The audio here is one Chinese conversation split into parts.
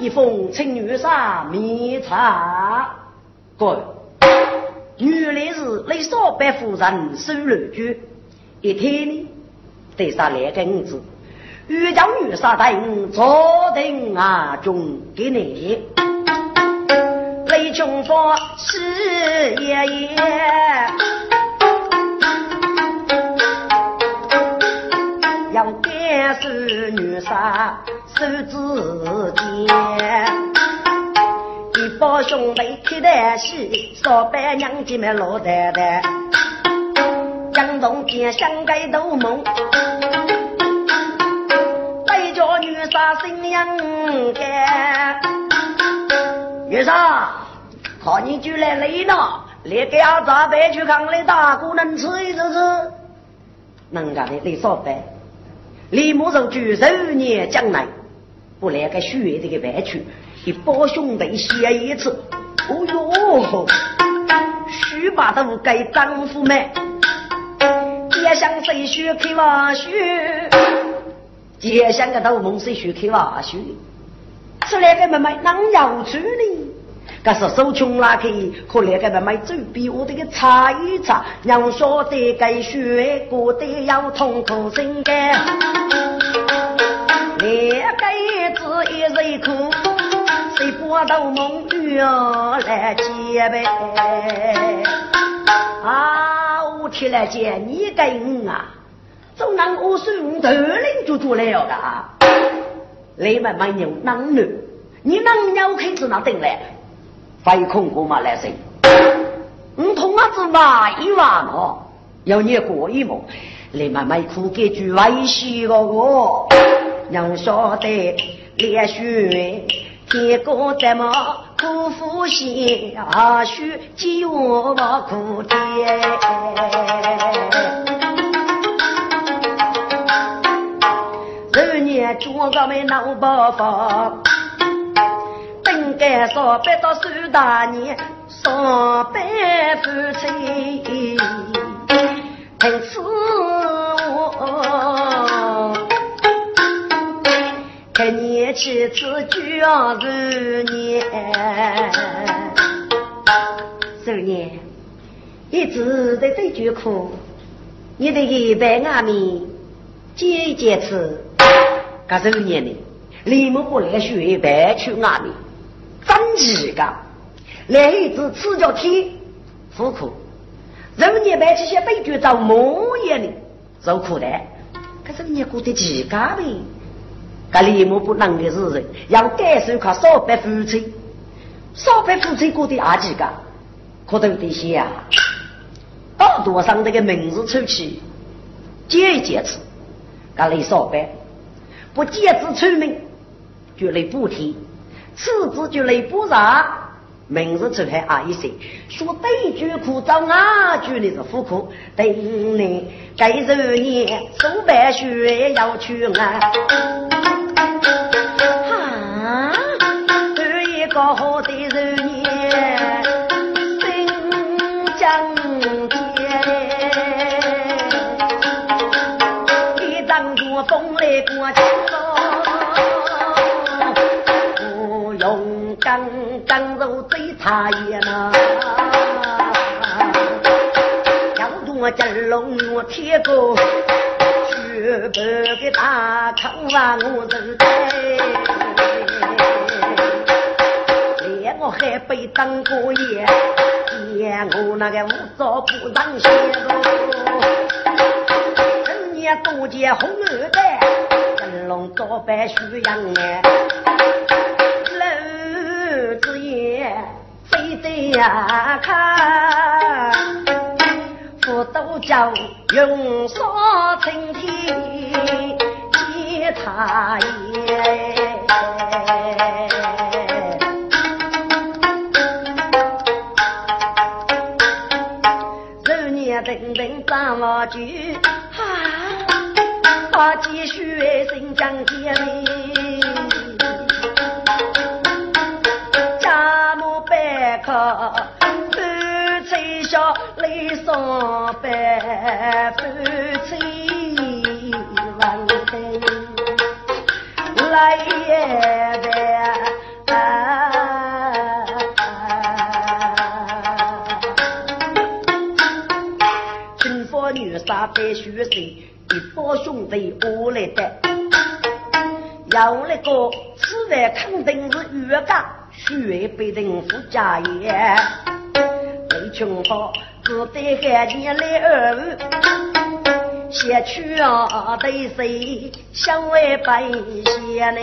一封请女杀迷茶。各位，原来是雷少白夫人收了局，一天呢，得杀两根子。欲将女杀等坐定啊，中给你。雷穷佛是爷爷。要干是女杀手指尖，一帮兄弟开的戏，少白娘姐们老太太，江东间相盖斗梦，带着女杀心应干。女杀，看你就来累了，来给俺扎白去看来大姑能吃一吃吃，能干的得少白。李木寿举手年将来，不来个血这个白去，一帮兄弟写一次。哦哟，须把都给丈夫们，街上谁学开瓦学？街上个头梦谁学开瓦学？出来个妹妹能要处理？可是手穷拉开，可来个妹妹走比我这个擦一擦，让晓得该学过的要痛苦心肝。两个子一人哭，谁把头梦月来接呗？啊，我天来见你跟啊，总让我孙头领就做了的啊。你们没有能力，你能要开始那等来？非空过嘛来谁？你同阿子玩一玩哦，要你过一毛，你慢慢苦给句微笑个我，让晓得连续天公怎么苦苦心啊许几我苦天。十年做个没闹爆发。应该上班到数大年，上班夫妻凭此看年妻子九十年，十年一直在这句苦，你的一百阿米接接次，干十年呢？李某不来学白去阿米。真几个，来一只赤脚天，苦苦，人家买这些悲剧遭磨眼的，受苦的，可是你过得几个呗？这李某不能的是人，要感受看少白夫妻，少白夫妻过得阿几个，可都得些啊！耳朵上这个名字出去，见一见次，这里少白不见字出名，就来补贴。此子就来不上，明日出来阿一些，说对句苦找啊。句的是苦苦，等你该十年手白雪要去啊，哈，这一个好的十年新疆界，一张着风来过去。刚刚入贼茶叶呐，要多金龙我铁锅，雪白的大炕啊我是在，连我还被当过爷，连我那个五早不让歇喽，人家多结红二代，金龙早拜徐阳哎。之言非得呀看，福都叫用烧青天接他耶。等等张老九，啊，继续新疆天里，家母白客，夫妻笑泪双白，被我来带。要那个吃饭肯定是越家，血被人夫家业。雷群好，只得喊你来儿，先去啊对谁相为百姓呢？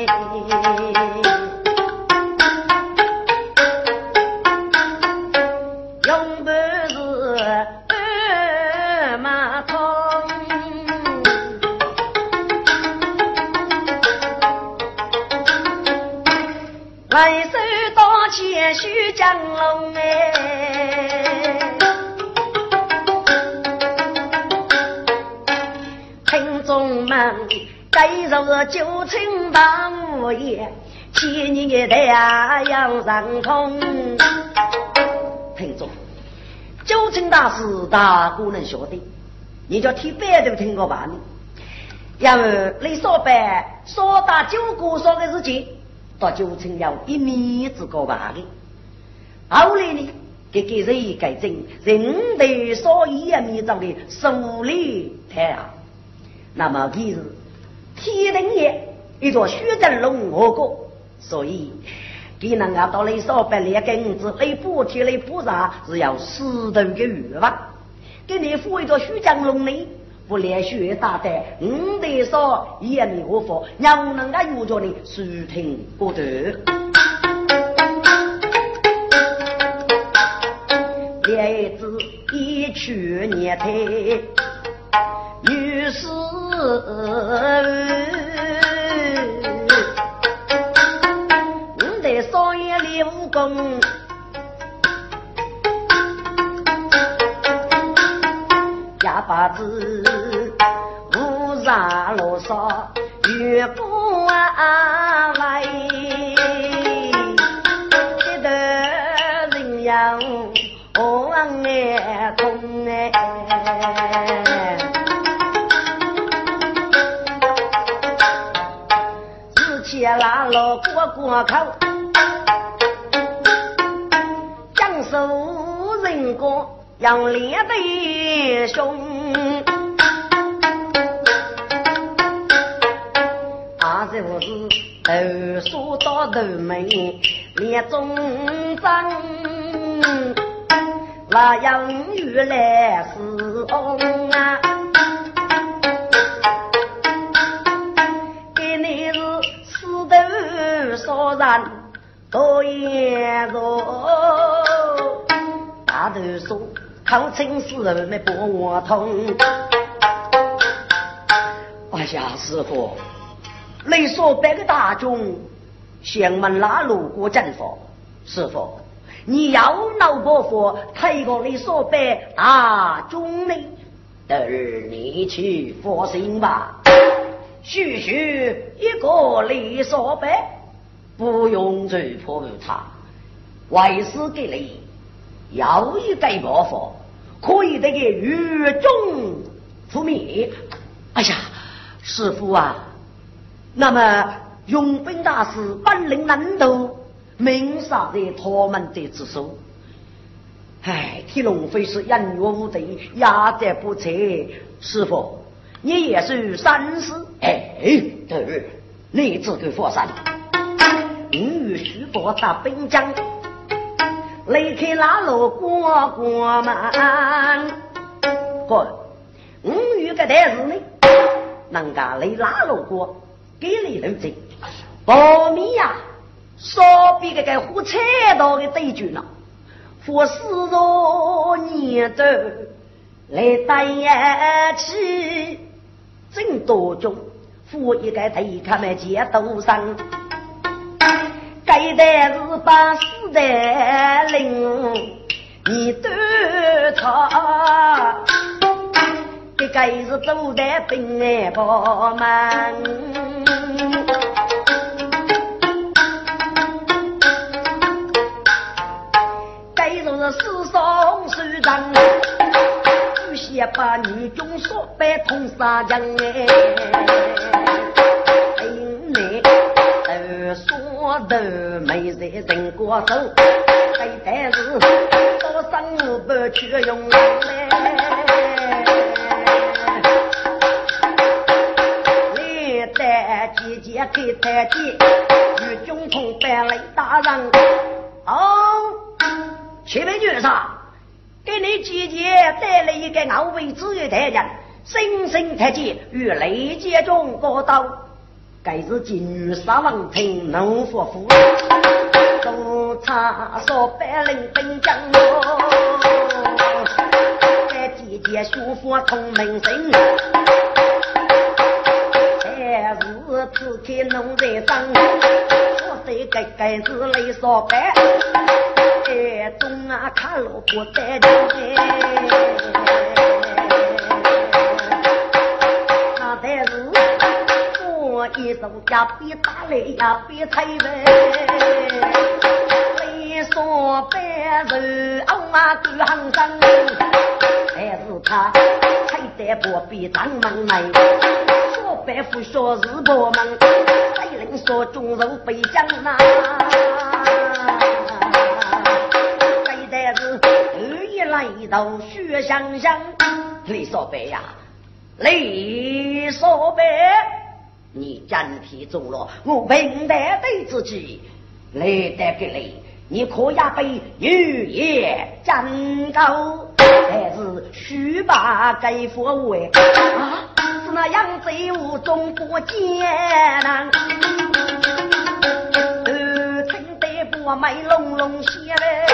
九层大屋檐，千年的太阳上空。听众，九层大师大姑能晓得，你叫听别的听过吧？呢要你说白说大九姑说的事情。到九层要一米之高吧的，后来呢，给给人改正，人得少一米长的树立太阳。那么其实天灵也一座雪镇龙河过，所以给人家到来少百两根子来补贴来补偿是要死头的欲望。给你付一座雪江龙呢？不连续打的，五得说也没我佛，让人家有着你舒听不得。来自一去年台，女士，五得少爷刘公，哑巴子。罗嗦越不安慰，一得人样前拉了过过口，江苏人过要脸的凶。就是头梳到头眉，脸中长，那样原来是红啊！头烧人多严重，大头说靠亲死没把我通。哎呀，师傅。雷说：“百个大军向门拉路过阵法，师傅，你要闹伯父推过雷说白大军呢？等你去放心吧。许许一个雷说白，不用追破他，为师给你要一个伯父，可以得个雨中覆灭。哎呀，师傅啊！”那么，用兵大师本领难斗，命杀在他们的之手。哎，天龙飞是人若无贼，压在不测。师傅，你也是三思。哎，对，你自个佛山，你与徐伯打兵将，离开那路过过门。哥，我与个代事呢，能够来那路过。给你留着，苞米呀，少比这个火柴刀的对决了。佛师若念头来带起，真多种，佛一个头看没见多上，该代是把死的灵，你都他，这该是走的平安宝门。也把女中说白通杀将哎，说的没在人过手，非但是多生不去用嘞。历代姐姐给太监，女中通白来打人。哦，前面就是啥？给你姐姐带来一个傲威之的太监，生生太监与雷劫中过刀，该是金玉杀王臣能夫妇，都差说百灵本将哦，在姐姐舒服同门生，还是只看农在长，我这个该是雷少白。哎，中啊，看老婆带劲那一手呀，比打雷呀，比踩呗。雷说白日傲马狗行生，还是他踩得不比张门来。说白不说是婆门，谁能说中肉被将呐？来到雪香香，李少白呀，李少白，你真体中了我平台对自己，来得给你，你可要被女爷真高，还是须把该佛为啊？是那样子无中不艰难，呃，听得不卖隆隆响嘞。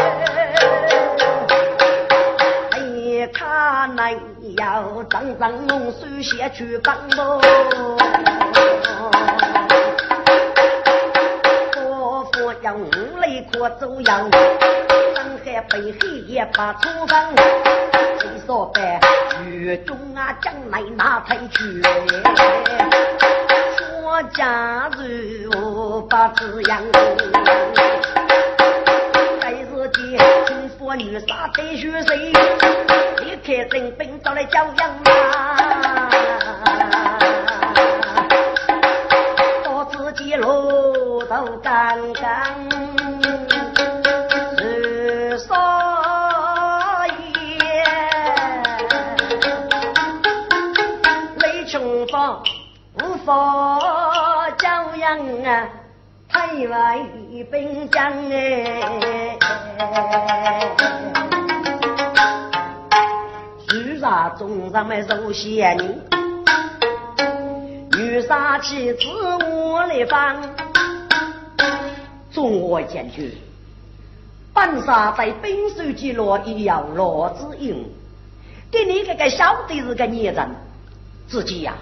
他那要张张龙手写去帮喽，婆婆要五雷可走样，上海北黑也把出房，谁说白雨中啊将来哪才去？说家如把子养。我女杀得血水，一开征兵到来教养啊，路都刚刚是少爷，雷穷方无法教养啊。太外兵将哎，女杀中上没受仙女，女杀妻子我来帮，众我前去，本杀在兵手记落一样罗子英，给你这个小的是个孽人，自己呀，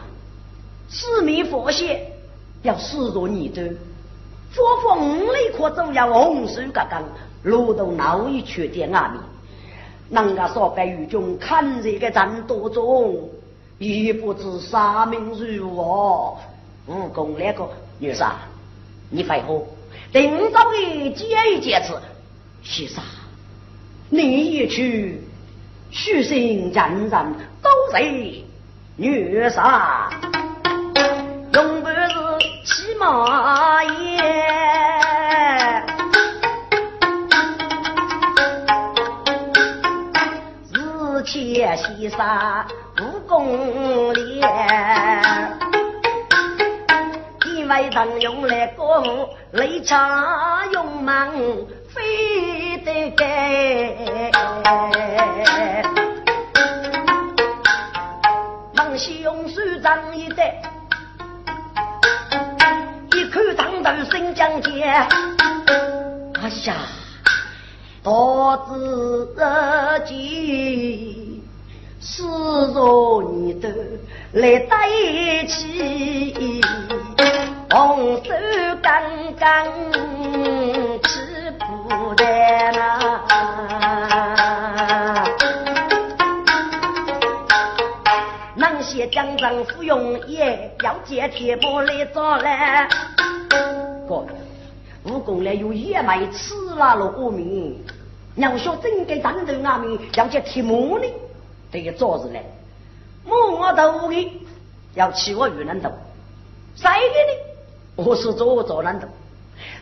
四面佛血要视若你的。佛佛五里可走呀，红树嘎刚，路都闹一缺点阿弥。人家说白玉中看这个战斗中，亦不知杀命如何。武功那个女杀，你快活，等早的接一接次，是啥？你一去，虚心人人都在女杀。马爷，日前西山武功练，因为当用来过雷差勇猛飞得该，忙西用手掌一带。看长头新疆界，哎呀，多子己，四若你都来在一起，红手刚刚吃不得呐。能写江上芙蓉叶，要借铁木来做来。哥，武功来有野蛮吃辣了我命。要说真给战斗阿弥要接铁木呢，这个做事来，木我头的要起我越南头，谁给你？我是做做难头，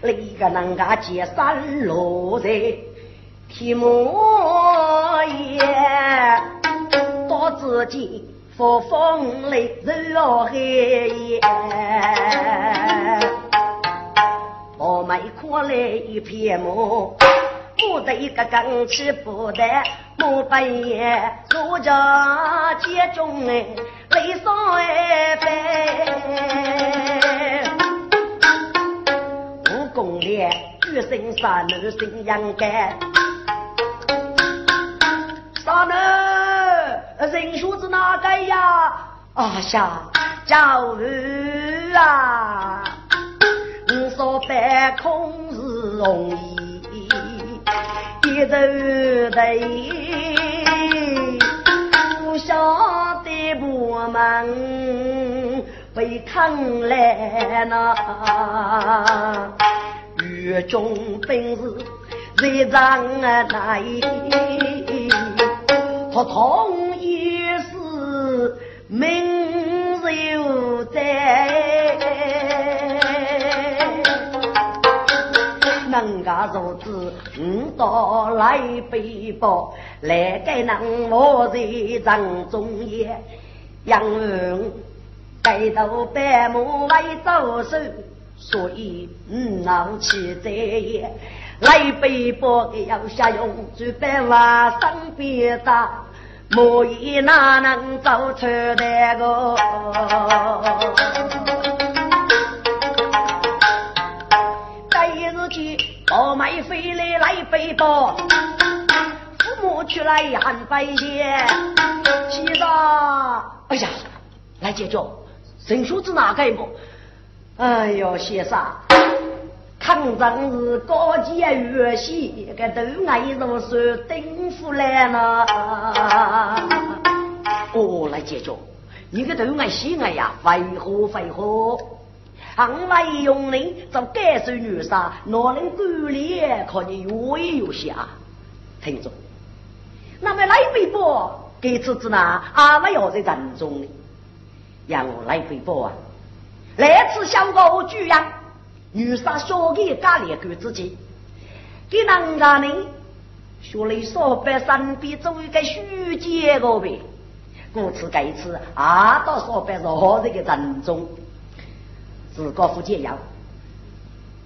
你个能家接山落在铁木叶，多自己佛风雷热黑夜，我买可来一片木。不得一个更吃不得，莫半夜坐着街中哎，泪洒哎飞。女生杀男生养干。杀男人说子哪个呀？啊下教育啊，你说半空是容易。一走的，不晓得我们被坑来呐，狱中本是最长来，他同意是名有在。人家如此，五到来背包，来给人我在正中也，养儿带头白马为走手，所以嗯闹起在也。来背包要下用，就别话身边打，莫以哪能走出那个？我买回来来背包，父母出来喊拜见。先生，哎呀，来解决，陈叔子哪个？哎呦，先生，抗战是高级乐器，个都爱如是顶夫来呢。哦，来解决，你个都爱喜爱呀，废话废话。行来用人做盖世女杀，哪能管理？可你有威有下，听着。那么来背包给侄子呢？阿不要在人中呢？让我来背包啊！来次小高举样，女杀小给家里给自己，给人家呢？学了少百身边做一个虚节个呗。故此这次阿到少百若这个人中。自高夫解药，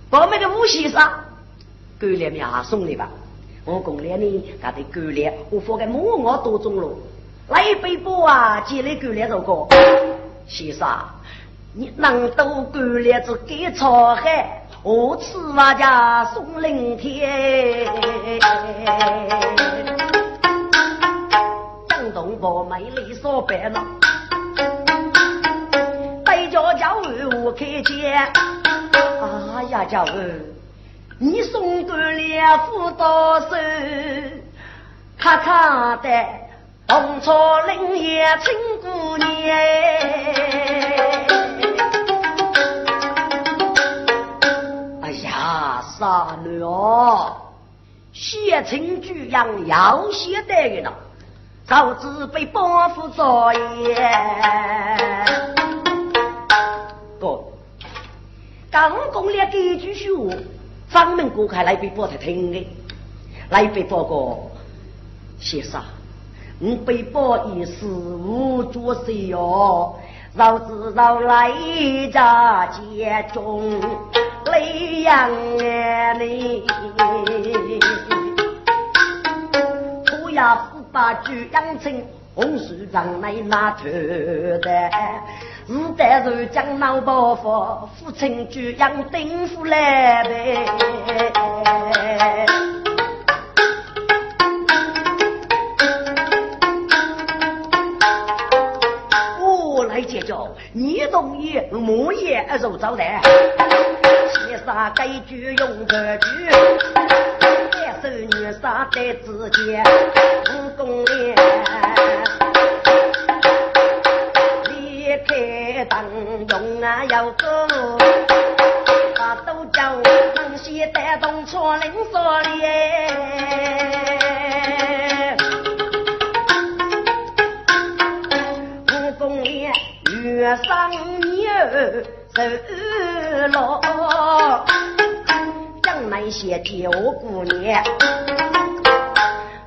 把那个武器上，狗脸面送的吧。我公脸呢，他的狗脸，我放在木我多中了。来一杯波啊，接来狗脸这个。先生，你能都狗脸子给沧海，我吃瓦家送灵天。江东宝美丽所白了。叫叫我开见，哎呀叫儿，你送过两副刀手，咔咔的红草林叶青姑娘，呀傻女哦，写成句样要写得的了，早知被包夫作业。刚讲了几句虚话，专门过开来被报才听的，来被报告先生，我被报一事无做事哟，老子老来家街中雷阳啊你虎牙把酒羊成红薯长来拿出的是在瑞江老伯父父亲猪羊丁夫来呗。我来解你同意我也二招待七杀该句用这句，三手女杀在之间，武功练，离开当用啊要走，把都叫能先带动错灵所练。月上牛走落，将那些旧姑娘，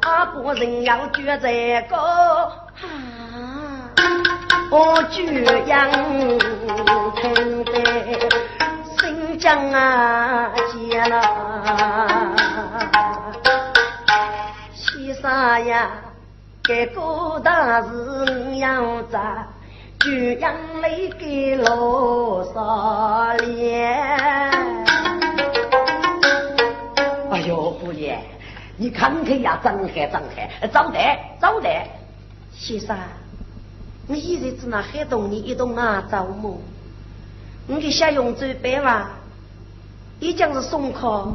阿婆人要觉这个啊，我居阳听得新疆啊见了，其实呀，这个大事要咋？就让你给罗少脸。哎呦，姑娘，你看看呀，张开张开，招待招待。先生，你现在只那海东你一动啊，招么？你给下用准备吧，已经是送客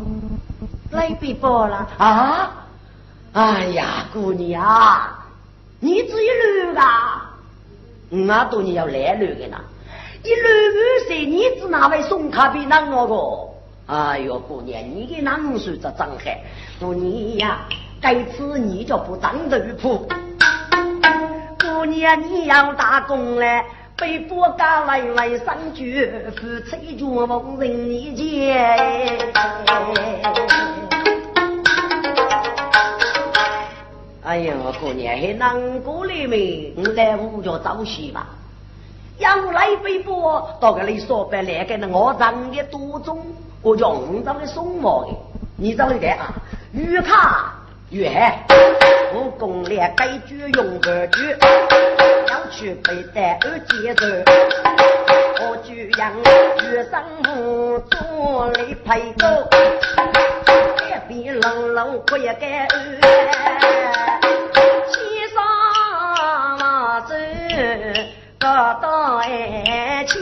来背包了啊！哎呀，姑娘，你自己留啊！五啊多年要来路的呢，你六五岁你只哪位送卡比那我个？哎呦，姑娘，你给哪五岁这张海？姑娘呀，该次你就不当头铺。姑娘你要打工嘞，被国家来来上举，夫妻绝逢人你见。哎呀，过年还难过里面，我来屋就找戏吧。要来背包，到个你说白来个那我长的多重，我叫五张的送毛的，你找一个啊？玉卡玉海，我攻略该句用个句，要去背带二节奏，我就让玉生母做里陪走，一边冷冷不也该到爱情，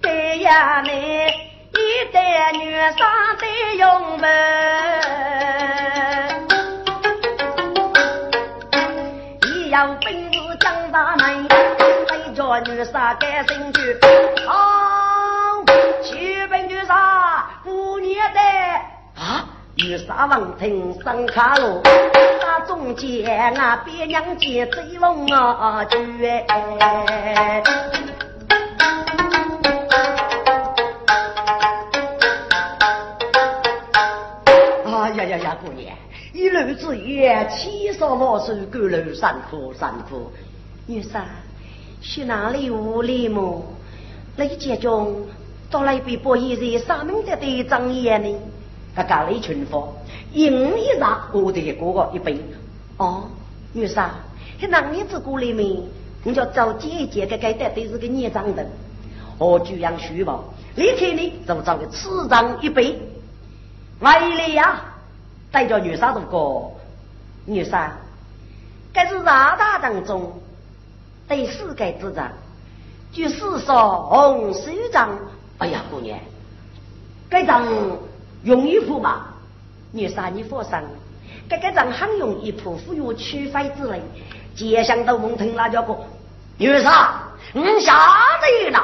对呀，你一代女上的用门，你要本事长大门，再叫女杀改身躯，玉沙王庭上卡路，那中间啊，别娘接追龙啊，绝。啊呀呀呀，姑娘，一路之远，七少老手，赶路辛苦辛苦。玉沙，去哪里屋里么？雷杰中到那边播一日三门的队长爷呢？他干了一群佛，一五一上，我的哥哥一杯。哦，女婿，那你子过里面，你就找姐姐给给带都是个孽障的。我就养虚报，离开你就找个次长一杯。来了呀，带着女杀的哥，女婿，该是大大当中第四个之长，据四说红首长。哎呀，姑娘，该长。用一铺嘛，女杀你佛上，这个张很容易铺，富有取费之类。接想到蒙听那叫个女杀，你下得了，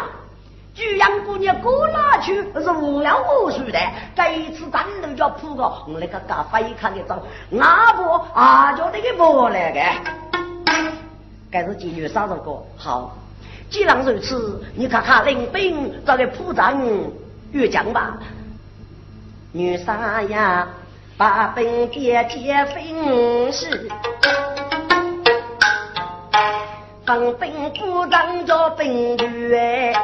居然姑娘过哪去是无聊无数的。这一次战斗叫铺个，我那个嘎飞看的走，那不啊叫那个不来个。该是妓女杀这个好，既然如此，你看看领兵找个铺战越将吧。女杀呀，把本爹结婚事，放本部长叫本女哎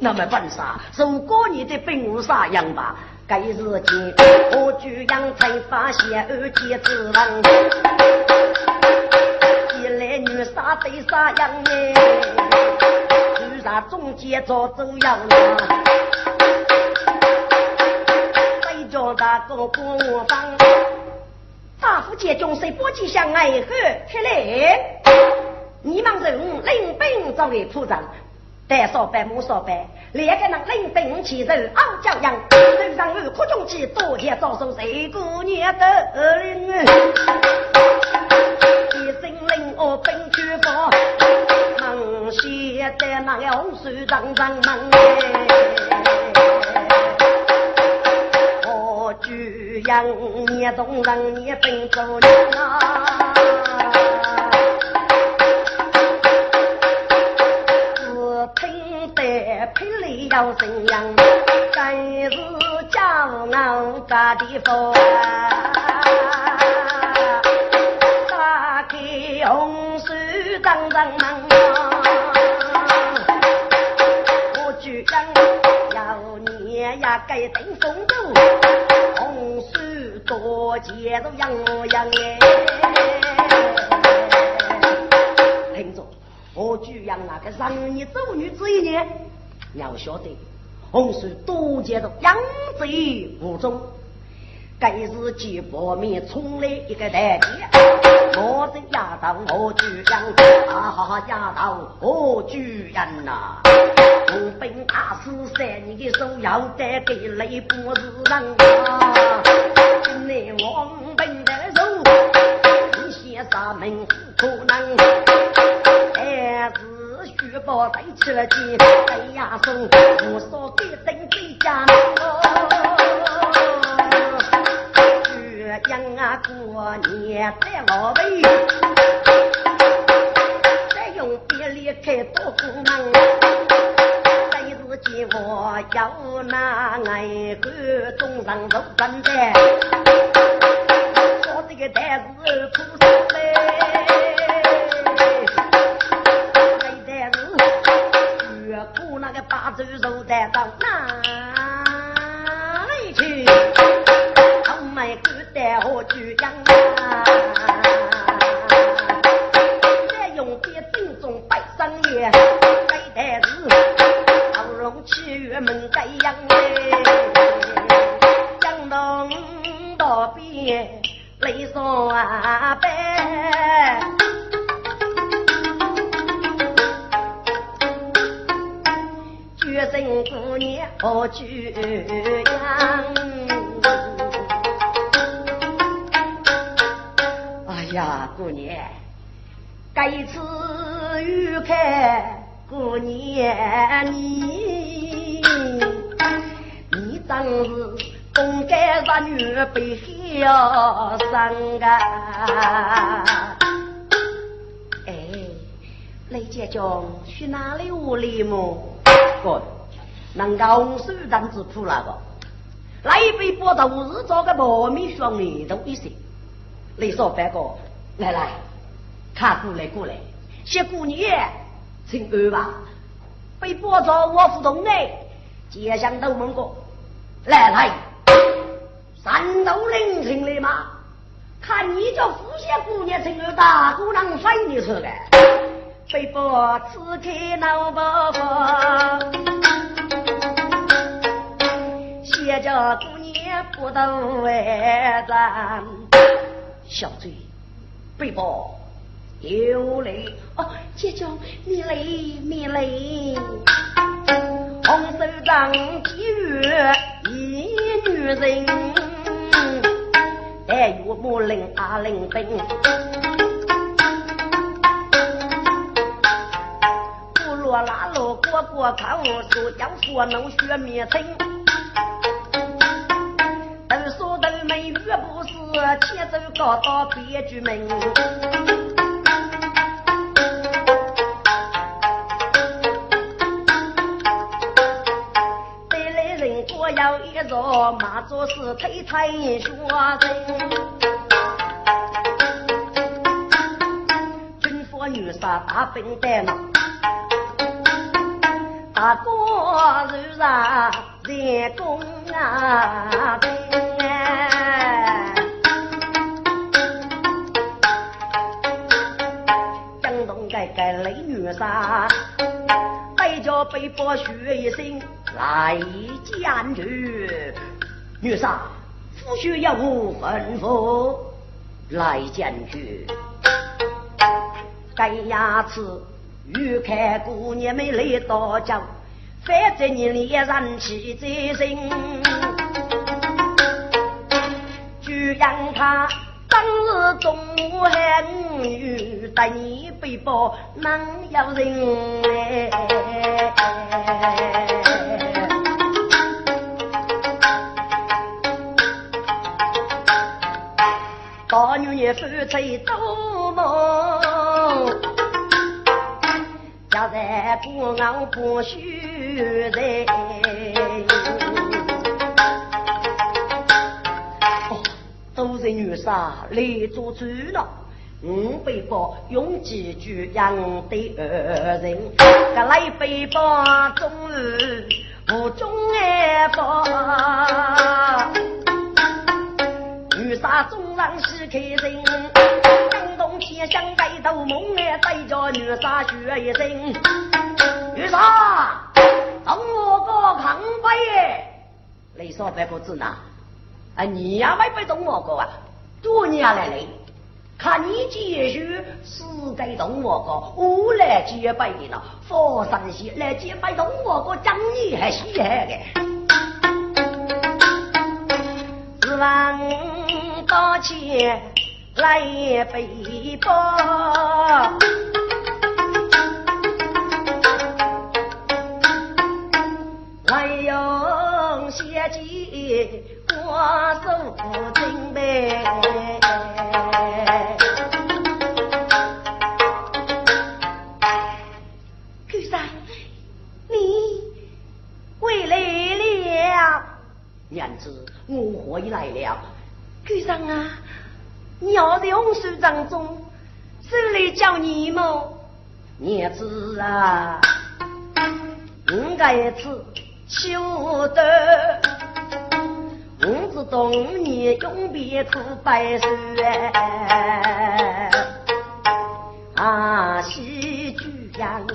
那么办啥？如果你的本无啥样吧？该日间我居然才发现二姐之王，一来女杀对啥样哎？中间做走样了，再叫大哥帮我帮。大夫见中谁不吉祥爱喝开来，你们人领兵作为铺张，带少白木少白，两个人领兵起手傲娇样，头上有苦中气，多天遭受谁姑娘的领一声令我奔去报，写在那个红书上上门养你总让你奔走人啊，只听得霹雳要声扬，真是骄傲咋地说？打开红书当当门呀该登风度。多节都养养耶，听着，我举养那个让你走女子一年，要晓得，红树多节都养在无中，该是几百米冲来一个代爹，我这丫头我举养，啊哈丫头我举养呐，我本大师三你的手要带给雷波子人啊。内王本的肉，你先杀门可能，还是虚报带起了劲，哎呀送无所给等回家这样啊过年在老辈，再用别离开多苦闷，但是我要拿爱个中上都真的。个担子苦死嘞，那担子越苦那个八州肉担到哪你，你真是。东干杀女被小生啊！哎，雷姐将去哪里屋里么？哥，能够红手掌子铺那个，来一杯波头日做个糯米香米都一些。雷少白哥，来来，看过来过来，谢姑娘，请安吧。被波着我不动哎，街上都问过，来来。山东临城的吗？看你这富县姑娘成了大姑娘飞的似的，被迫刺开脑包包，写着姑娘不懂外咱小嘴，被迫又来哦，姐姐你来你来，红手掌几月一女人。哎，岳母领阿领兵，不落拉路过过口，说要说能学灭城。都说都没遇不是，牵走搞到别居门。做马做事推推学人，军阀女杀大笨蛋，大哥如啥人工啊？江东改改雷女杀，带着背包学一身。来见女女杀，夫婿要无吩咐来将军。该牙齿欲看姑娘们来多久，反正你连人气在身，就让他当日中午喊女带你背包，能有人女人夫妻多忙，家在不熬不休人。都是女杀来做主了。五背包用几句养的。二人，个来背包终日无中爱包。杀中上喜开心，感动天香盖头梦哎，再叫女杀学一声。女杀，等我个扛杯，你说白不子呢？啊，你呀没被动我过啊？多年来嘞，看你继续死在动我个，我来接白的了。佛山西来接白动我个，讲你还稀罕的。到前来背包，还用血迹挂手巾呗。狗三，你回来了。娘子，我回来了。局长啊，你要在红树当中，谁来叫你么？儿子啊，应该是晓得，我知道你永别苦白首啊，喜剧样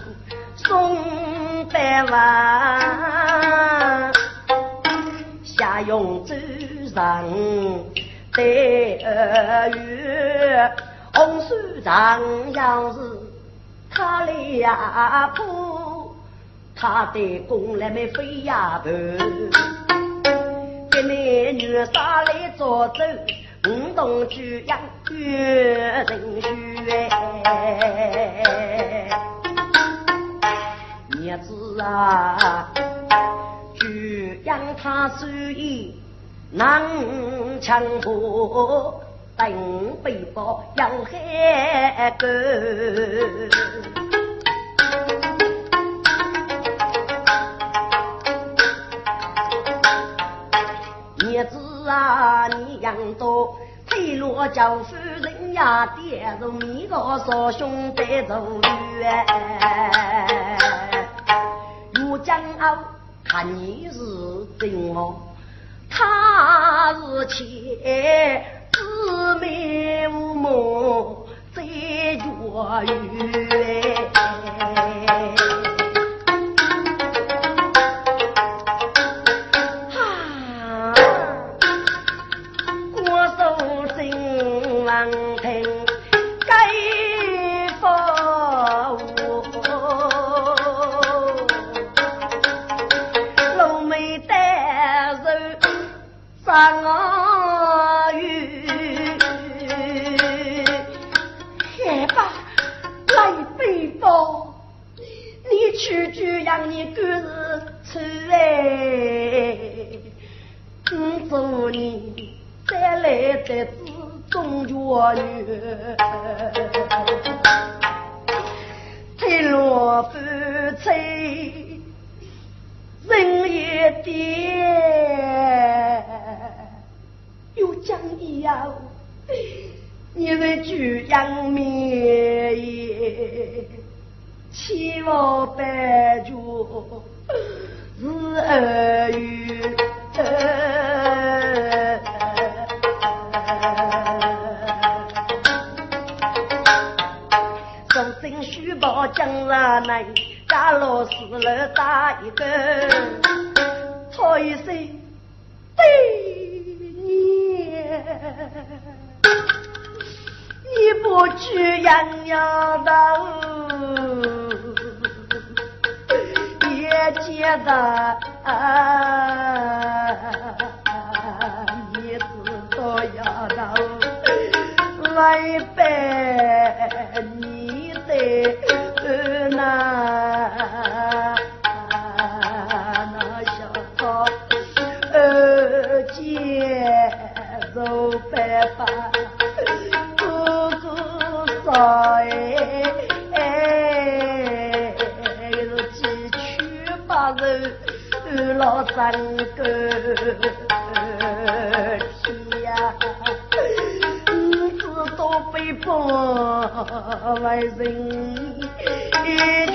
送百万，下用舟上。对二月红树上，要是他俩不，他的功来没飞呀不，给那女杀来做走，五动居养月人须哎，娘子啊，居养他手艺。南墙坡等背包要海沟，儿子啊，你养多，退落叫夫人呀，爹着米个少兄弟走远，如今啊，看你是怎么。他日前姊妹无梦在月圆，也点，又讲你呀，你的举阳面也。千万百句是儿语，手心虚报江上来，家老死了打一个，操一声，对你。不去养养的，也觉得你是多丫头，来拜为人绝。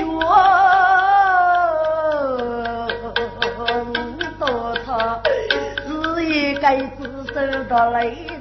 多他是一个自受的累。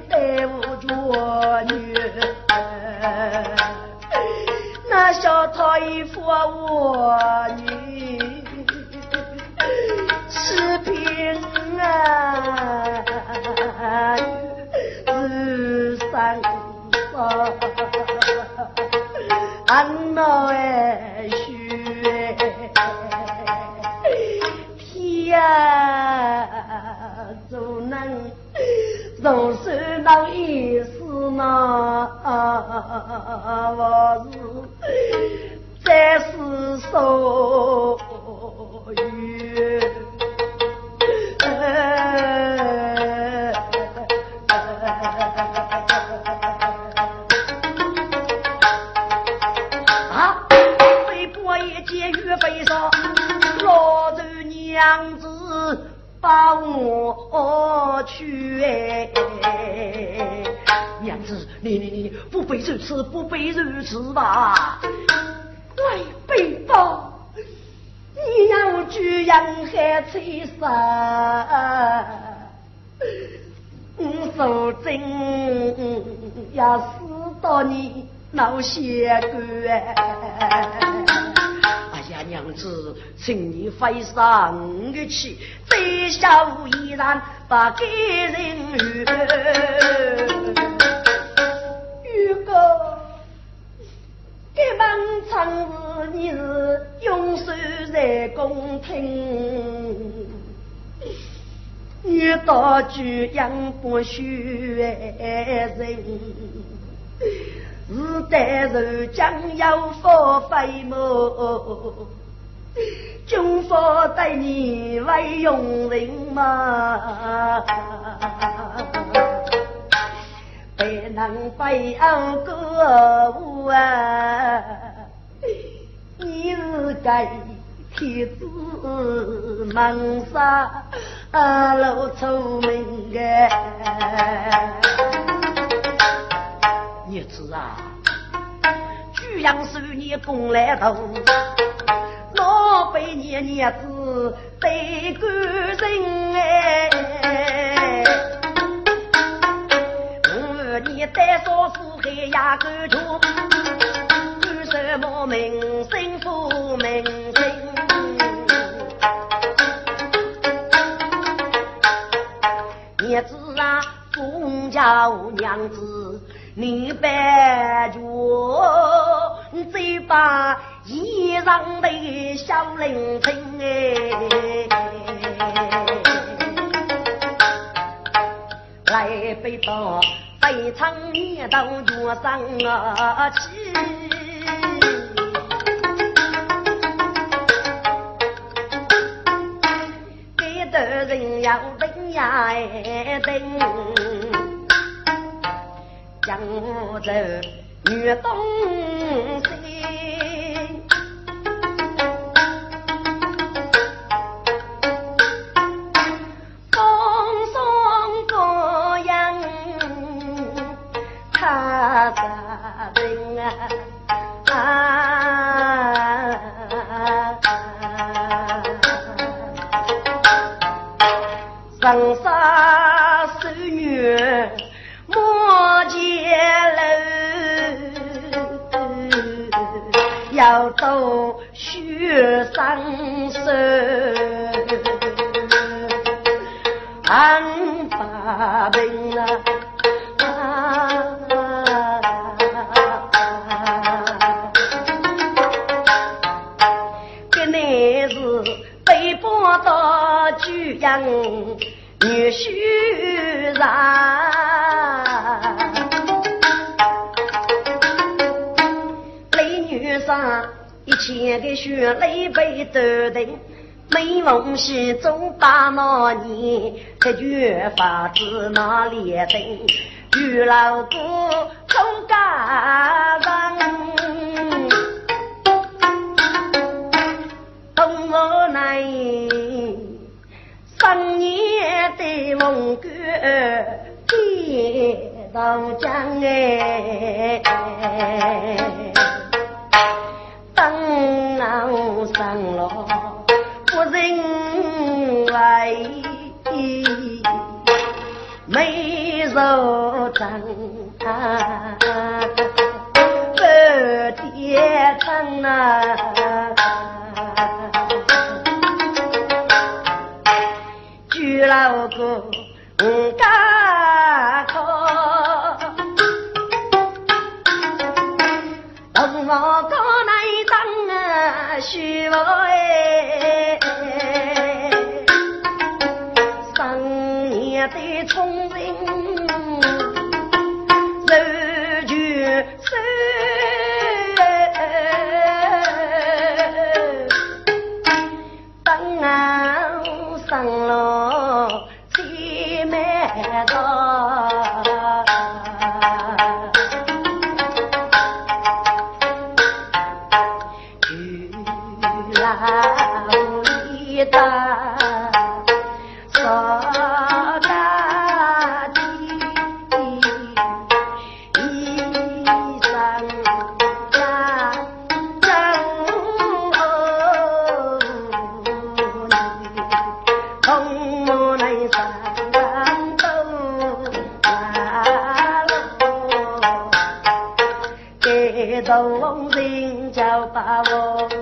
娘子。把我去哎，娘子，你你你不必如此，不必如此吧？来背吧，你要去养海吹沙，我受真要死到你脑血管。娘子，请你飞上玉去，再笑依然不给人遇。玉哥，这门长日你是永守在宫廷，遇到举养不许人。是代人将要发飞么？军法对你为用人嘛？不能背后歌舞啊！你是该天子门上露出名个。叶子啊，居然是你公来头，老辈年年子得感人哎。你带少妇还压个住，干什么名声不名声？叶子啊，公家娘子。你白着，嘴巴衣裳的小伶仃哎，来背到非常年到脚上啊去，给的人要等呀哎等。江州女东泪被断定。每逢西中把那年，这句法子哪里登？遇老哥中家人，东我来三年的梦歌接到江哎，等我上路。不认为没肉长，不爹长啊，朱老哥把我。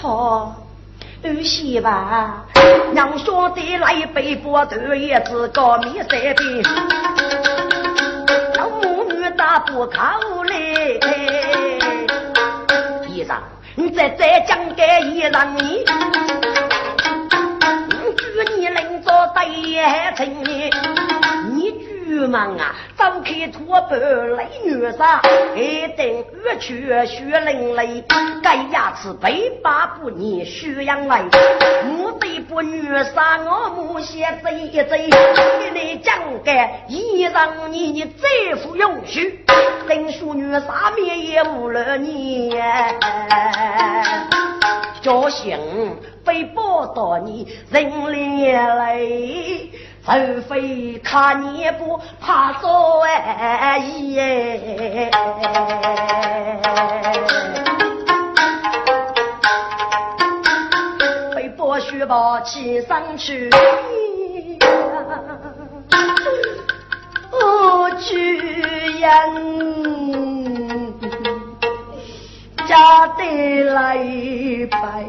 好，有些吧。娘兄弟来背锅头叶子高米三边，老母女打不口来。医生，你再再讲个医生你，祝你能做对情，你祝忙啊，张开拖把泪女杀，一等恶去血淋淋，该牙齿被拔不腻血养来，母对不女杀我母先贼一贼，给你讲个一让你你再服永续，等淑女杀灭也无了你，叫醒被报到你人脸来。除非看你不怕做哎耶，被剥削抱起上去，我居人家得来拜。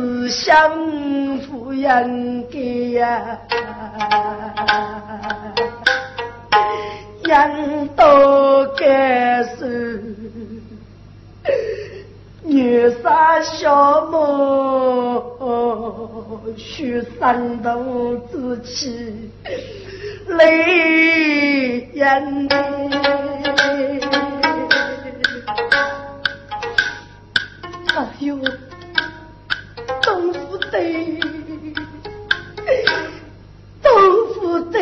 少次相扶应该呀。人都该是女杀小母，须生动之气，泪眼哎呦，对，东府对。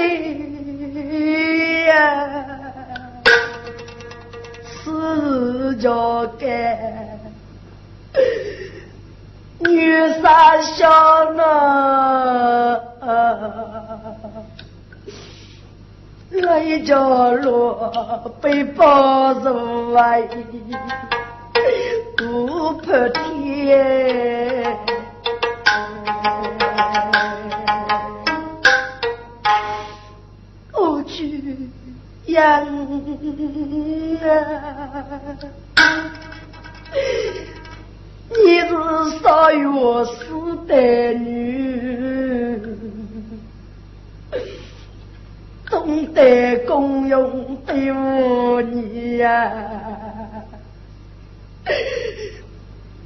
是叫该女杀小呢，来叫落被包入外，不怕天。人啊，你是少月死的女，懂得公用对我你呀，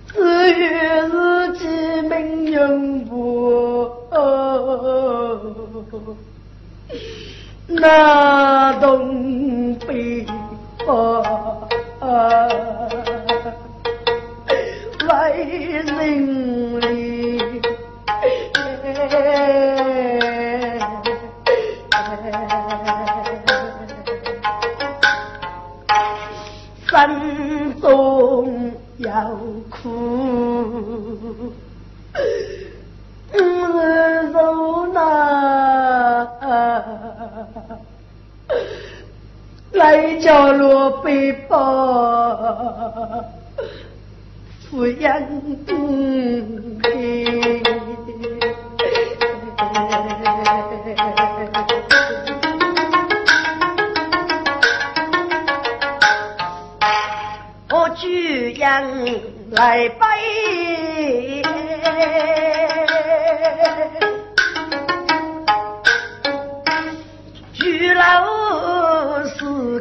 只愿自己命运不。那东北方，外人里，罗背包，抚养我举样来背。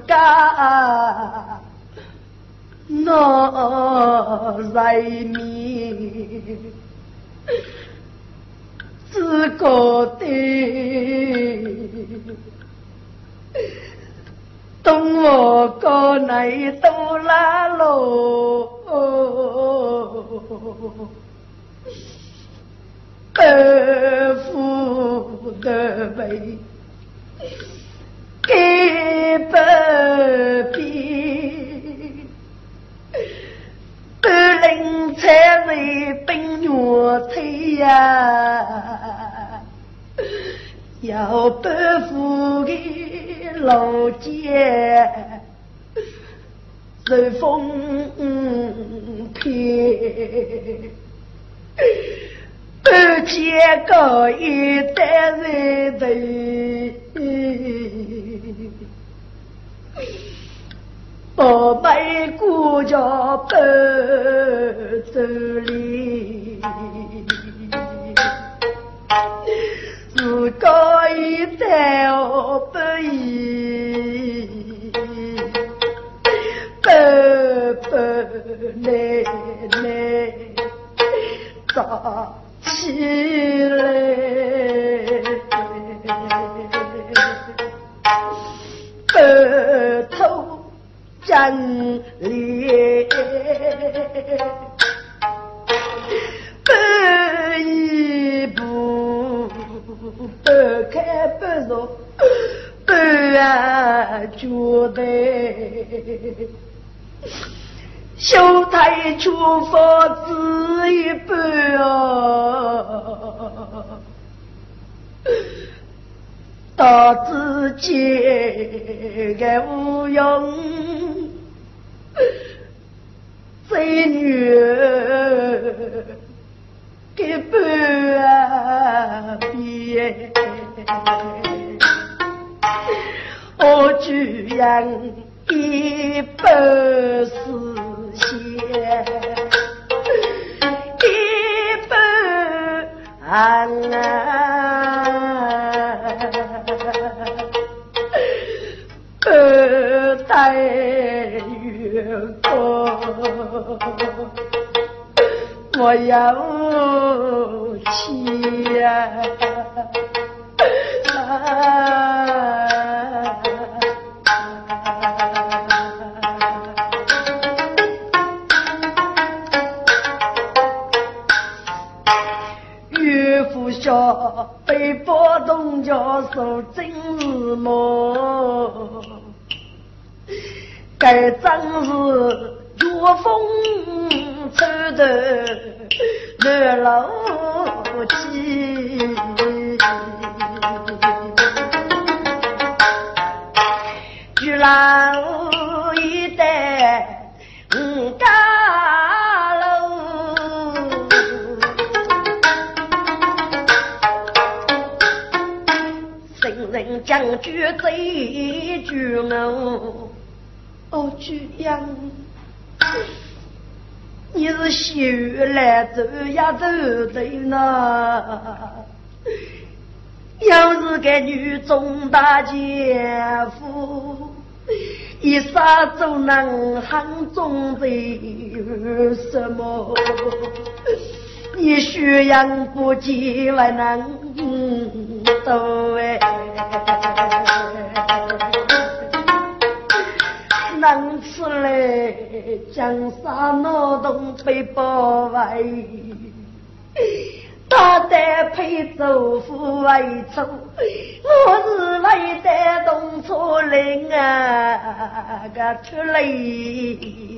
家那人民，只觉得东我国内多拉罗，白富的美。给不必，半林才为本月退呀，要不负的老街随风飘，不见高一代人头。孤家不走离，自家一代我不依，不不奶奶早起来，不。真理，半一步，半开半坐，半安脚台，小台出发只一半啊。到自己的无用，最女给半边，我居然一百四线，一百啊。待月光，我要去呀！岳父下被波动教授真是梦。真是月风吹得南楼起，玉楼一带五家楼，圣人将军最绝我。哦，居阳，你是修来走呀走走呢？要是个女中大姐夫，一杀走能行中的什么？你宣扬不见还能走来，江山脑洞被包围，大胆配走夫为主，我是来的东楚岭啊，个出来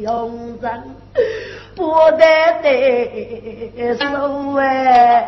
红尘，不得得手哎。